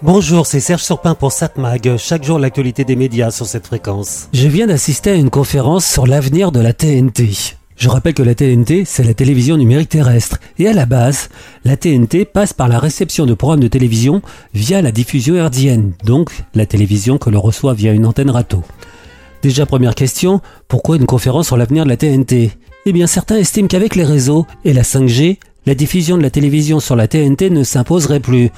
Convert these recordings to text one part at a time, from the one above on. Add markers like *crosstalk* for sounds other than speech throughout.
Bonjour, c'est Serge Surpin pour SatMag. Chaque jour, l'actualité des médias sur cette fréquence. Je viens d'assister à une conférence sur l'avenir de la TNT. Je rappelle que la TNT, c'est la télévision numérique terrestre. Et à la base, la TNT passe par la réception de programmes de télévision via la diffusion herdienne, donc la télévision que l'on reçoit via une antenne râteau. Déjà première question, pourquoi une conférence sur l'avenir de la TNT Eh bien certains estiment qu'avec les réseaux et la 5G, la diffusion de la télévision sur la TNT ne s'imposerait plus.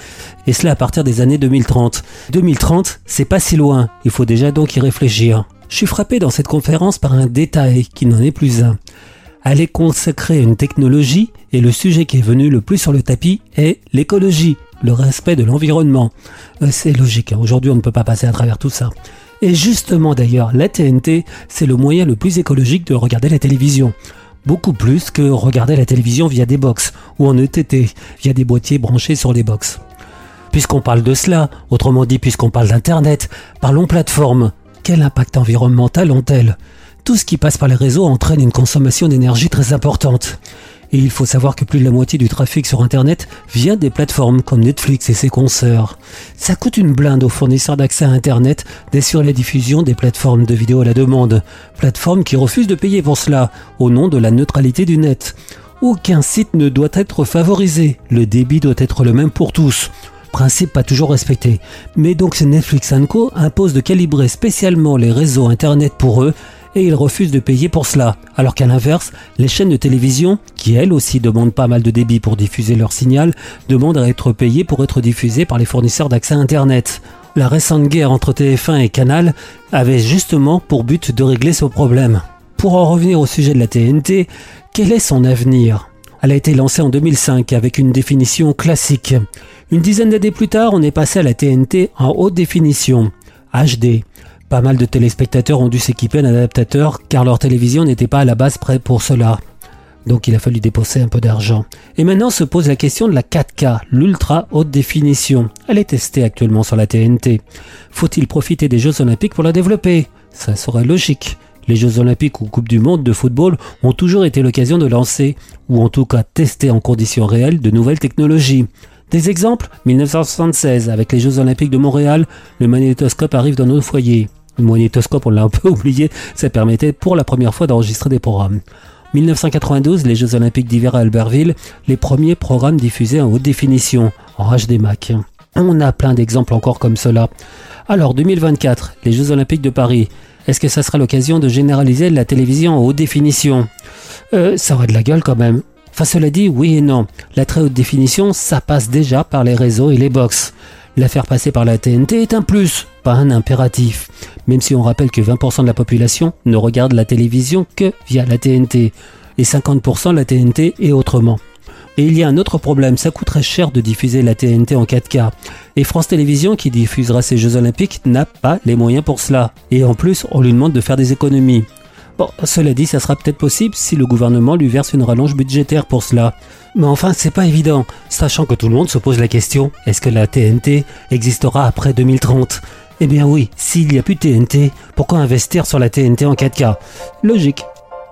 Et cela à partir des années 2030. 2030, c'est pas si loin, il faut déjà donc y réfléchir. Je suis frappé dans cette conférence par un détail qui n'en est plus un. Elle est consacrée à une technologie et le sujet qui est venu le plus sur le tapis est l'écologie, le respect de l'environnement. Euh, c'est logique, hein. aujourd'hui on ne peut pas passer à travers tout ça. Et justement d'ailleurs, la TNT, c'est le moyen le plus écologique de regarder la télévision. Beaucoup plus que regarder la télévision via des box ou en ETT, via des boîtiers branchés sur les box. Puisqu'on parle de cela, autrement dit puisqu'on parle d'Internet, parlons plateforme. Quel impact environnemental ont-elles? Tout ce qui passe par les réseaux entraîne une consommation d'énergie très importante. Et il faut savoir que plus de la moitié du trafic sur Internet vient des plateformes comme Netflix et ses consoeurs. Ça coûte une blinde aux fournisseurs d'accès à Internet d'assurer la diffusion des plateformes de vidéos à la demande. Plateformes qui refusent de payer pour cela, au nom de la neutralité du net. Aucun site ne doit être favorisé. Le débit doit être le même pour tous principe pas toujours respecté. Mais donc Netflix Co impose de calibrer spécialement les réseaux Internet pour eux et ils refusent de payer pour cela. Alors qu'à l'inverse, les chaînes de télévision, qui elles aussi demandent pas mal de débit pour diffuser leur signal, demandent à être payées pour être diffusées par les fournisseurs d'accès Internet. La récente guerre entre TF1 et Canal avait justement pour but de régler ce problème. Pour en revenir au sujet de la TNT, quel est son avenir? Elle a été lancée en 2005 avec une définition classique. Une dizaine d'années plus tard, on est passé à la TNT en haute définition, HD. Pas mal de téléspectateurs ont dû s'équiper d'un adaptateur car leur télévision n'était pas à la base prête pour cela. Donc il a fallu dépenser un peu d'argent. Et maintenant se pose la question de la 4K, l'ultra haute définition. Elle est testée actuellement sur la TNT. Faut-il profiter des Jeux Olympiques pour la développer? Ça serait logique. Les Jeux Olympiques ou Coupe du Monde de football ont toujours été l'occasion de lancer, ou en tout cas tester en conditions réelles, de nouvelles technologies. Des exemples 1976, avec les Jeux Olympiques de Montréal, le magnétoscope arrive dans nos foyers. Le on l'a un peu *laughs* oublié, ça permettait pour la première fois d'enregistrer des programmes. 1992, les Jeux Olympiques d'hiver à Albertville, les premiers programmes diffusés en haute définition, en HDMAC. On a plein d'exemples encore comme cela. Alors, 2024, les Jeux Olympiques de Paris, est-ce que ça sera l'occasion de généraliser la télévision en haute définition? Euh, Ça aurait de la gueule quand même. Enfin, cela dit, oui et non. La très haute définition, ça passe déjà par les réseaux et les box. La faire passer par la TNT est un plus, pas un impératif. Même si on rappelle que 20% de la population ne regarde la télévision que via la TNT. Et 50% la TNT et autrement. Et il y a un autre problème, ça coûterait cher de diffuser la TNT en 4K. Et France Télévisions, qui diffusera ces Jeux Olympiques, n'a pas les moyens pour cela. Et en plus, on lui demande de faire des économies. Bon, cela dit, ça sera peut-être possible si le gouvernement lui verse une rallonge budgétaire pour cela. Mais enfin, c'est pas évident, sachant que tout le monde se pose la question est-ce que la TNT existera après 2030 Eh bien oui, s'il n'y a plus de TNT, pourquoi investir sur la TNT en 4K Logique.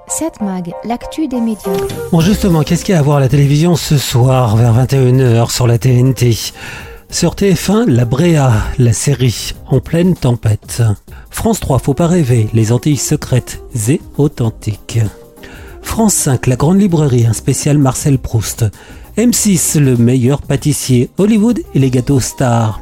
7 Mag, l'actu des médias. Bon justement, qu'est-ce qu'il y a à voir à la télévision ce soir vers 21h sur la TNT sur TF1, La Bréa, la série En pleine tempête. France 3, Faut pas rêver, les Antilles secrètes et authentiques. France 5, La Grande Librairie, un spécial Marcel Proust. M6, Le meilleur pâtissier, Hollywood et les gâteaux stars.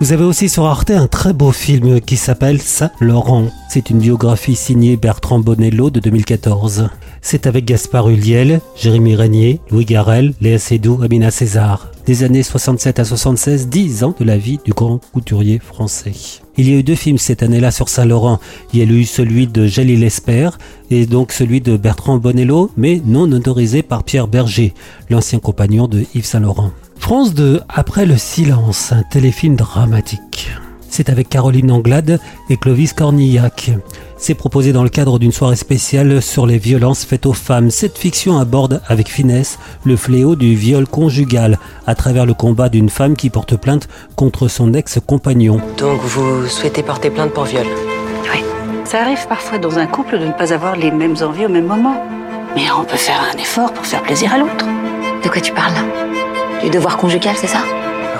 Vous avez aussi sur Arte un très beau film qui s'appelle Saint-Laurent. C'est une biographie signée Bertrand Bonello de 2014. C'est avec Gaspard Huliel, Jérémy Régnier, Louis Garel, Léa Seydoux, Amina César. Des années 67 à 76, 10 ans de la vie du grand couturier français. Il y a eu deux films cette année-là sur Saint-Laurent. Il y a eu celui de Jalil Esper et donc celui de Bertrand Bonello, mais non autorisé par Pierre Berger, l'ancien compagnon de Yves Saint-Laurent. France 2, Après le silence, un téléfilm dramatique. C'est avec Caroline Anglade et Clovis Cornillac. C'est proposé dans le cadre d'une soirée spéciale sur les violences faites aux femmes. Cette fiction aborde avec finesse le fléau du viol conjugal à travers le combat d'une femme qui porte plainte contre son ex-compagnon. Donc vous souhaitez porter plainte pour viol? Oui. Ça arrive parfois dans un couple de ne pas avoir les mêmes envies au même moment. Mais on peut faire un effort pour faire plaisir à l'autre. De quoi tu parles là? Du devoir conjugal, c'est ça?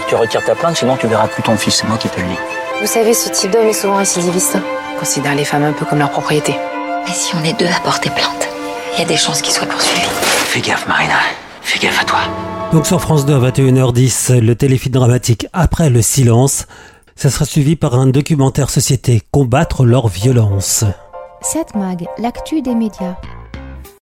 Tu retires ta plainte, sinon tu verras plus ton fils. C'est moi qui te le dis. Vous savez, ce type d'homme est souvent récidiviste. On considère les femmes un peu comme leur propriété. Mais si on est deux à porter plainte, il y a des chances qu'il soit poursuivi. Fais gaffe, Marina. Fais gaffe à toi. Donc sur France 2 à 21h10, le téléfilm dramatique Après le silence, ça sera suivi par un documentaire société Combattre leur violence. 7 Mag, l'actu des médias.